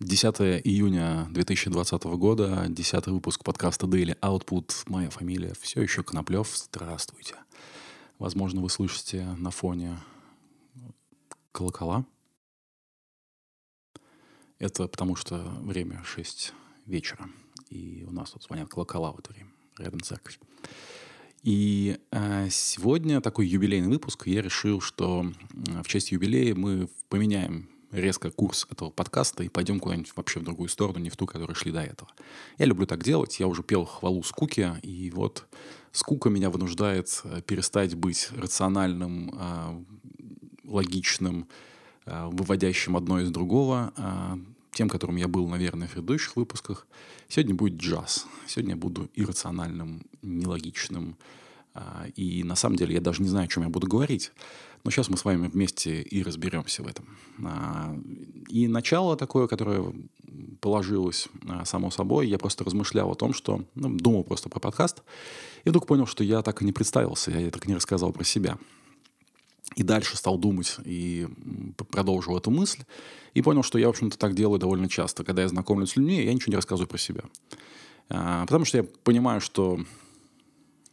10 июня 2020 года, 10 выпуск подкаста Daily Output. Моя фамилия все еще Коноплев. Здравствуйте. Возможно, вы слышите на фоне колокола. Это потому что время 6 вечера, и у нас тут звонят колокола в это время, рядом церковь. И э, сегодня такой юбилейный выпуск. Я решил, что в честь юбилея мы поменяем резко курс этого подкаста и пойдем куда-нибудь вообще в другую сторону, не в ту, которую шли до этого. Я люблю так делать. Я уже пел хвалу скуки, и вот скука меня вынуждает э, перестать быть рациональным, а, логичным, а, выводящим одно из другого, а, тем, которым я был, наверное, в предыдущих выпусках. Сегодня будет джаз. Сегодня я буду иррациональным, нелогичным. И на самом деле я даже не знаю, о чем я буду говорить. Но сейчас мы с вами вместе и разберемся в этом. А, и начало такое, которое положилось а, само собой, я просто размышлял о том, что ну, думал просто про подкаст, и вдруг понял, что я так и не представился, я так и не рассказал про себя. И дальше стал думать и продолжил эту мысль. И понял, что я, в общем-то, так делаю довольно часто. Когда я знакомлюсь с людьми, я ничего не рассказываю про себя. А, потому что я понимаю, что...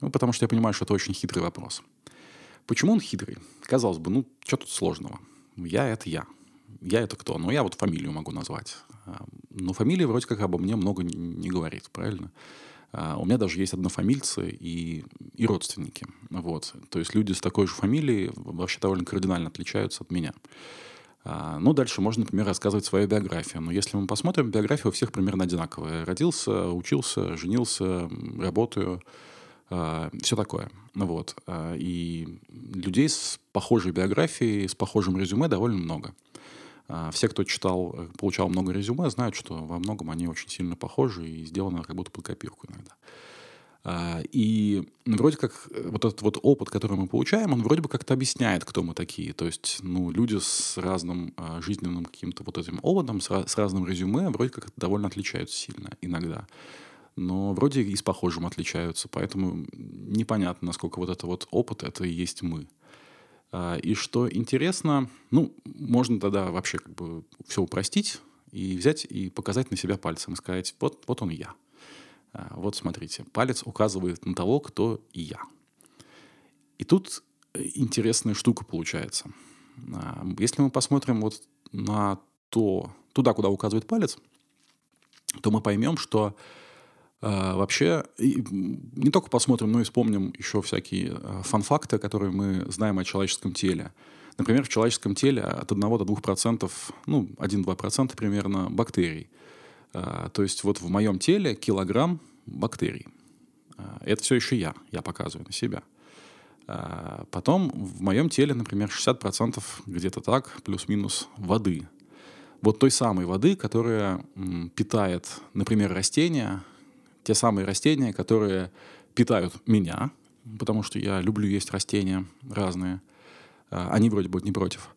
Ну, потому что я понимаю, что это очень хитрый вопрос. Почему он хитрый? Казалось бы, ну, что тут сложного? Я — это я. Я — это кто? Ну, я вот фамилию могу назвать. А, но фамилия вроде как обо мне много не говорит, правильно? А, у меня даже есть однофамильцы и, и родственники. Вот. То есть люди с такой же фамилией вообще довольно кардинально отличаются от меня. А, ну, дальше можно, например, рассказывать свою биографию. Но если мы посмотрим, биография у всех примерно одинаковая. Родился, учился, женился, работаю — все такое. Вот. А, и людей с похожей биографией, с похожим резюме довольно много. А, все, кто читал, получал много резюме, знают, что во многом они очень сильно похожи и сделаны как будто под копирку иногда. И вроде как э, вот этот вот опыт, который мы получаем, он вроде бы как-то объясняет, кто мы такие. То есть, ну, люди с разным жизненным каким-то вот этим опытом, с разным резюме, вроде как довольно отличаются сильно иногда но вроде и с похожим отличаются, поэтому непонятно, насколько вот это вот опыт, это и есть мы. А, и что интересно, ну, можно тогда вообще как бы все упростить и взять и показать на себя пальцем и сказать, вот, вот он я. А, вот смотрите, палец указывает на того, кто и я. И тут интересная штука получается. А, если мы посмотрим вот на то, туда, куда указывает палец, то мы поймем, что а, вообще, не только посмотрим, но и вспомним еще всякие а, фан-факты, которые мы знаем о человеческом теле. Например, в человеческом теле от 1 до 2%, ну, 1-2% примерно бактерий. А, то есть вот в моем теле килограмм бактерий. Это все еще я, я показываю на себя. Потом в моем теле, например, 60% где-то так, плюс-минус воды. Вот той самой воды, которая питает, например, растения, те самые растения, которые питают меня, потому что я люблю есть растения разные. А, они вроде бы не против.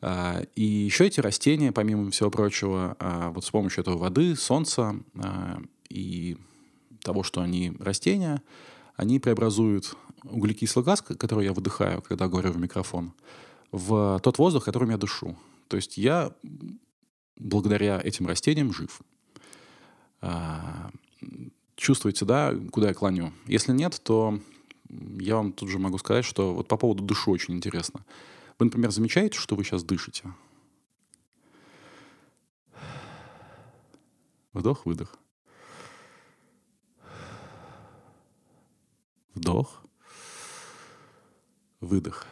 А, и еще эти растения, помимо всего прочего, а, вот с помощью этого воды, солнца и того, что они растения, они преобразуют углекислый газ, который я выдыхаю, когда говорю в микрофон, в тот воздух, которым я дышу. То есть я благодаря этим растениям жив чувствуете, да, куда я клоню? Если нет, то я вам тут же могу сказать, что вот по поводу дышу очень интересно. Вы, например, замечаете, что вы сейчас дышите? Вдох, выдох. Вдох, выдох.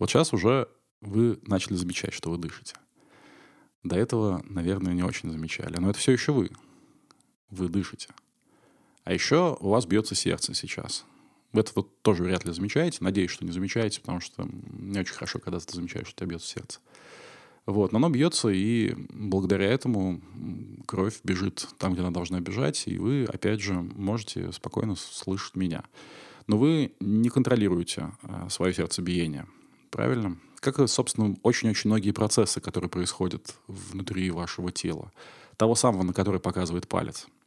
Вот сейчас уже вы начали замечать, что вы дышите. До этого, наверное, не очень замечали. Но это все еще вы вы дышите. А еще у вас бьется сердце сейчас. Вы это вот тоже вряд ли замечаете. Надеюсь, что не замечаете, потому что не очень хорошо, когда ты замечаешь, что у тебя бьется сердце. Вот, но оно бьется, и благодаря этому кровь бежит там, где она должна бежать, и вы, опять же, можете спокойно слышать меня. Но вы не контролируете а, свое сердцебиение, правильно? Как, собственно, очень-очень многие процессы, которые происходят внутри вашего тела. Того самого, на который показывает палец –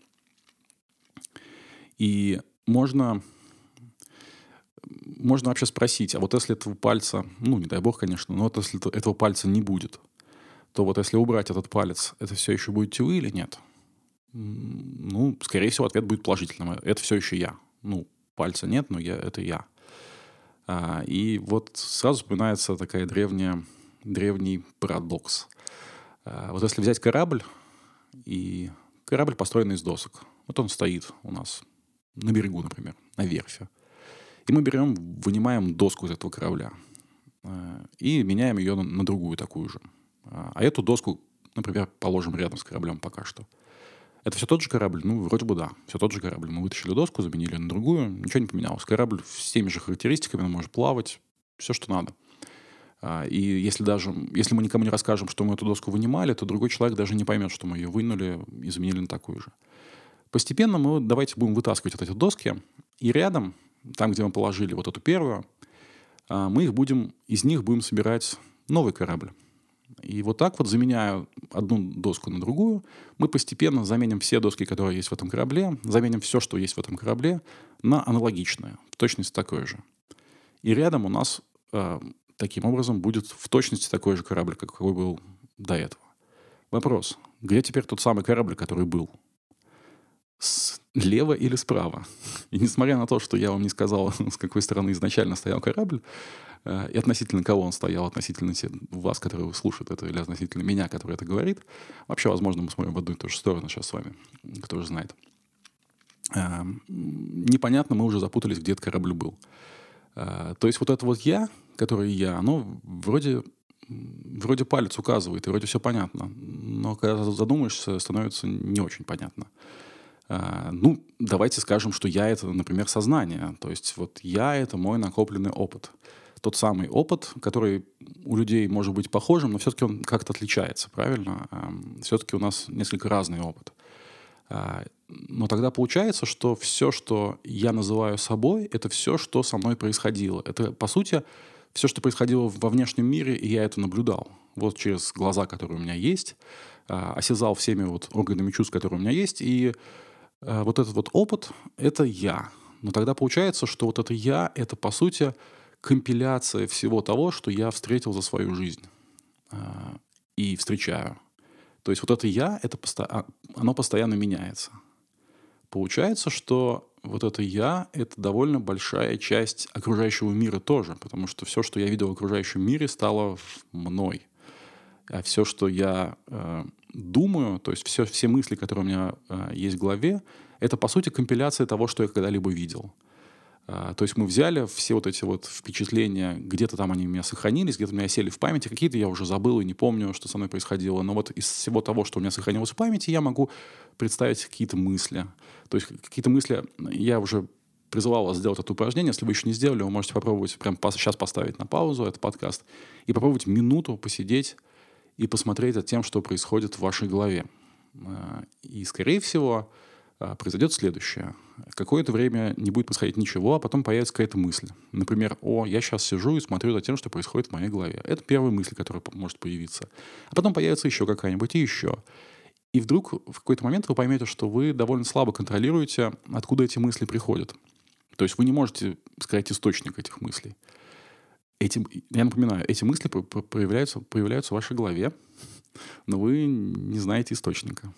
и можно, можно вообще спросить, а вот если этого пальца, ну, не дай бог, конечно, но вот если этого пальца не будет, то вот если убрать этот палец, это все еще будете вы или нет? Ну, скорее всего, ответ будет положительным. Это все еще я. Ну, пальца нет, но я, это я. А, и вот сразу вспоминается такая древняя, древний парадокс. А, вот если взять корабль, и корабль построен из досок. Вот он стоит у нас на берегу, например, на верфи. И мы берем, вынимаем доску из этого корабля а, и меняем ее на, на другую такую же. А, а эту доску, например, положим рядом с кораблем пока что. Это все тот же корабль? Ну, вроде бы да. Все тот же корабль. Мы вытащили доску, заменили на другую. Ничего не поменялось. Корабль с теми же характеристиками, он может плавать. Все, что надо. А, и если даже, если мы никому не расскажем, что мы эту доску вынимали, то другой человек даже не поймет, что мы ее вынули и заменили на такую же. Постепенно мы давайте будем вытаскивать вот эти доски, и рядом, там, где мы положили вот эту первую, а, мы их будем, из них будем собирать новый корабль. И вот так вот, заменяя одну доску на другую, мы постепенно заменим все доски, которые есть в этом корабле, заменим все, что есть в этом корабле, на аналогичное, в точности такое же. И рядом у нас э, таким образом будет в точности такой же корабль, как какой был до этого. Вопрос. Где теперь тот самый корабль, который был? Слева или справа? И несмотря на то, что я вам не сказал, с какой стороны изначально стоял корабль, Э, и относительно кого он стоял, относительно вас, которые слушают это, или относительно меня, который это говорит. Вообще, возможно, мы смотрим в одну и ту же сторону сейчас с вами, кто же знает. Э, непонятно, мы уже запутались, где этот корабль был. Э, то есть вот это вот «я», которое «я», оно вроде, вроде палец указывает, и вроде все понятно. Но когда задумаешься, становится не очень понятно. Ну, давайте скажем, что я — это, например, сознание. То есть вот я — это мой накопленный опыт тот самый опыт, который у людей может быть похожим, но все-таки он как-то отличается, правильно? Все-таки у нас несколько разный опыт. А, но тогда получается, что все, что я называю собой, это все, что со мной происходило. Это, по сути, все, что происходило во внешнем мире, и я это наблюдал. Вот через глаза, которые у меня есть, а, осязал всеми вот органами чувств, которые у меня есть, и а, вот этот вот опыт — это я. Но тогда получается, что вот это я — это, по сути, компиляция всего того, что я встретил за свою жизнь э, и встречаю. То есть вот это я, это посто... А, оно постоянно меняется. Получается, что вот это я — это довольно большая часть окружающего мира тоже, потому что все, что я видел в окружающем мире, стало мной. А все, что я э, думаю, то есть все, все мысли, которые у меня э, есть в голове, это, по сути, компиляция того, что я когда-либо видел. А, то есть мы взяли все вот эти вот впечатления, где-то там они у меня сохранились, где-то у меня сели в памяти, какие-то я уже забыл и не помню, что со мной происходило. Но вот из всего того, что у меня сохранилось в памяти, я могу представить какие-то мысли. То есть какие-то мысли, я уже призывал вас сделать это упражнение. Если вы еще не сделали, вы можете попробовать прямо сейчас поставить на паузу этот подкаст и попробовать минуту посидеть и посмотреть за тем, что происходит в вашей голове. А, и, скорее всего, а, произойдет следующее. Какое-то время не будет происходить ничего, а потом появится какая-то мысль. Например, о, я сейчас сижу и смотрю за тем, что происходит в моей голове. Это первая мысль, которая может появиться. А потом появится еще какая-нибудь и еще. И вдруг в какой-то момент вы поймете, что вы довольно слабо контролируете, откуда эти мысли приходят. То есть вы не можете сказать источник этих мыслей. Эти, я напоминаю, эти мысли появляются, появляются в вашей голове, но вы не знаете источника.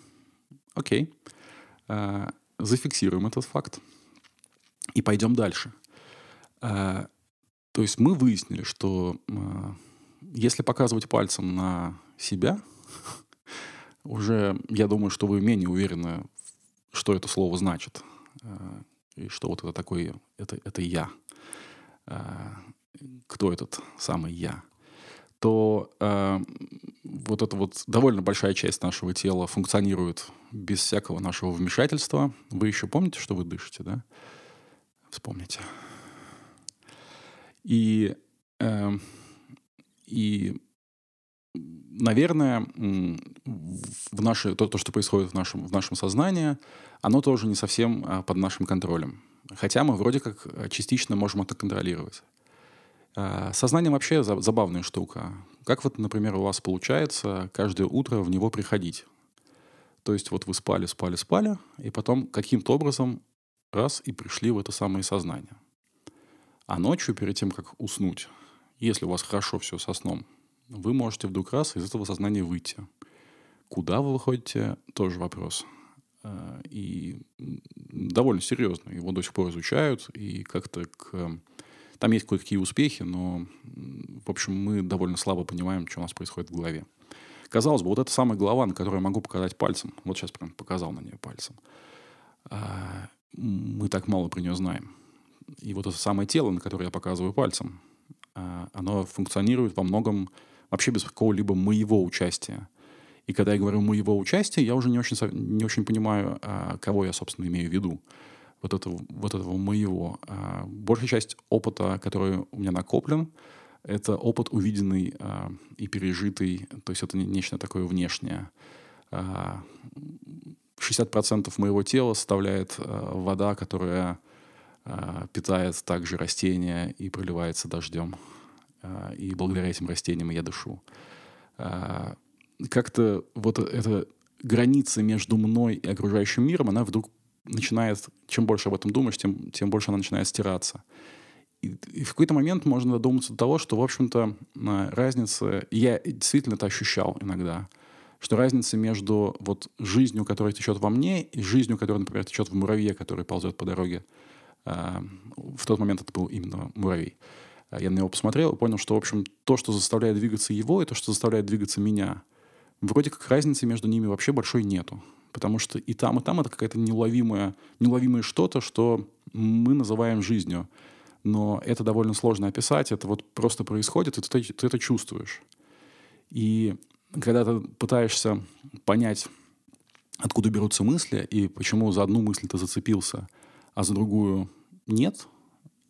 Окей. Э, зафиксируем этот факт и пойдем дальше. Э, то есть мы выяснили, что э, если показывать пальцем на себя, уже я думаю, что вы менее уверены, что это слово значит. И что вот это такое, это, это я. Кто этот самый я? то э, вот эта вот довольно большая часть нашего тела функционирует без всякого нашего вмешательства. Вы еще помните, что вы дышите, да? Вспомните. И, э, и наверное, в наше, то, то, что происходит в нашем, в нашем сознании, оно тоже не совсем а, под нашим контролем. Хотя мы вроде как частично можем это контролировать. А, сознание вообще забавная штука. Как вот, например, у вас получается каждое утро в него приходить? То есть вот вы спали, спали, спали, и потом каким-то образом раз и пришли в это самое сознание. А ночью, перед тем, как уснуть, если у вас хорошо все со сном, вы можете вдруг раз из этого сознания выйти. Куда вы выходите, тоже вопрос. А, и довольно серьезно. Его до сих пор изучают, и как-то к... Там есть кое-какие успехи, но, в общем, мы довольно слабо понимаем, что у нас происходит в голове. Казалось бы, вот эта самая голова, на которую я могу показать пальцем, вот сейчас прям показал на нее пальцем, а, мы так мало про нее знаем. И вот это самое тело, на которое я показываю пальцем, а, оно функционирует во многом вообще без какого-либо моего участия. И когда я говорю моего участия, я уже не очень, не очень понимаю, а, кого я, собственно, имею в виду. Вот этого, вот этого моего. А, большая часть опыта, который у меня накоплен, это опыт увиденный а, и пережитый, то есть это нечто такое внешнее. 60% моего тела составляет вода, которая питает также растения и проливается дождем. И благодаря этим растениям я дышу как-то вот эта граница между мной и окружающим миром, она вдруг начинает, чем больше об этом думаешь, тем, тем больше она начинает стираться. И, и в какой-то момент можно додуматься до того, что, в общем-то, разница... Я действительно это ощущал иногда, что разница между вот жизнью, которая течет во мне, и жизнью, которая, например, течет в муравье, который ползет по дороге, в тот момент это был именно муравей. Я на него посмотрел и понял, что, в общем, то, что заставляет двигаться его, и то, что заставляет двигаться меня — вроде как разницы между ними вообще большой нету. Потому что и там, и там это какая-то неуловимое, неуловимое что-то, что мы называем жизнью. Но это довольно сложно описать, это вот просто происходит, и ты, ты это чувствуешь. И когда ты пытаешься понять, откуда берутся мысли, и почему за одну мысль ты зацепился, а за другую нет,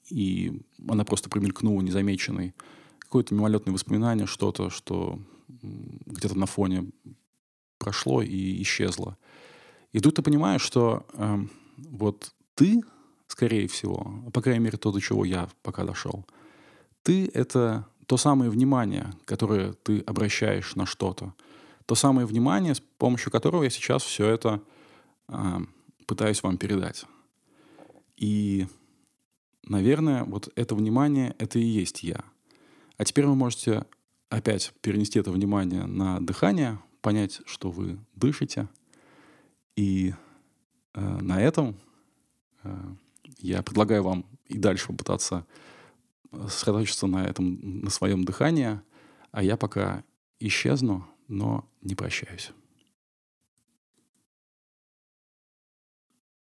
и она просто промелькнула незамеченной, какое-то мимолетное воспоминание, что-то, что где-то на фоне прошло и исчезло. И тут ты понимаешь, что э, вот ты, скорее всего, по крайней мере, то, до чего я пока дошел, ты — это то самое внимание, которое ты обращаешь на что-то. То самое внимание, с помощью которого я сейчас все это э, пытаюсь вам передать. И, наверное, вот это внимание — это и есть я. А теперь вы можете опять перенести это внимание на дыхание, понять, что вы дышите. И э, на этом э, я предлагаю вам и дальше попытаться сосредоточиться на этом, на своем дыхании, а я пока исчезну, но не прощаюсь.